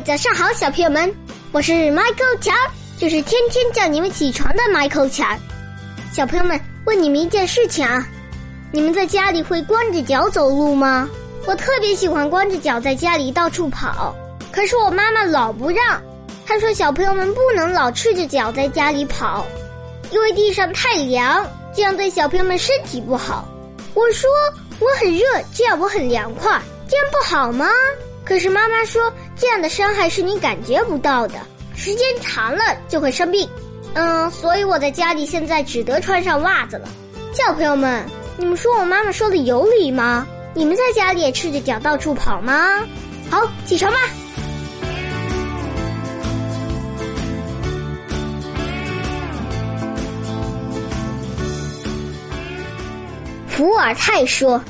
早上好，小朋友们，我是 Michael 乔，就是天天叫你们起床的 Michael 乔。小朋友们，问你们一件事情啊，你们在家里会光着脚走路吗？我特别喜欢光着脚在家里到处跑，可是我妈妈老不让，她说小朋友们不能老赤着脚在家里跑，因为地上太凉，这样对小朋友们身体不好。我说我很热，这样我很凉快，这样不好吗？可是妈妈说，这样的伤害是你感觉不到的，时间长了就会生病。嗯，所以我在家里现在只得穿上袜子了。小朋友们，你们说我妈妈说的有理吗？你们在家里也赤着脚到处跑吗？好，起床吧。伏尔泰说：“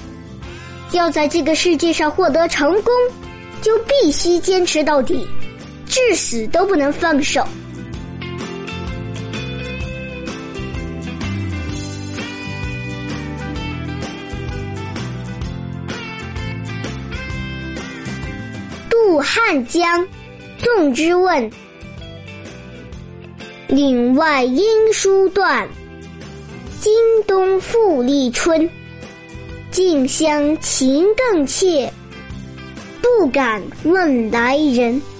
要在这个世界上获得成功。”必须坚持到底，至死都不能放手。渡汉江，纵之问：岭外音书断，经冬复历春。近乡情更怯。不敢问来人。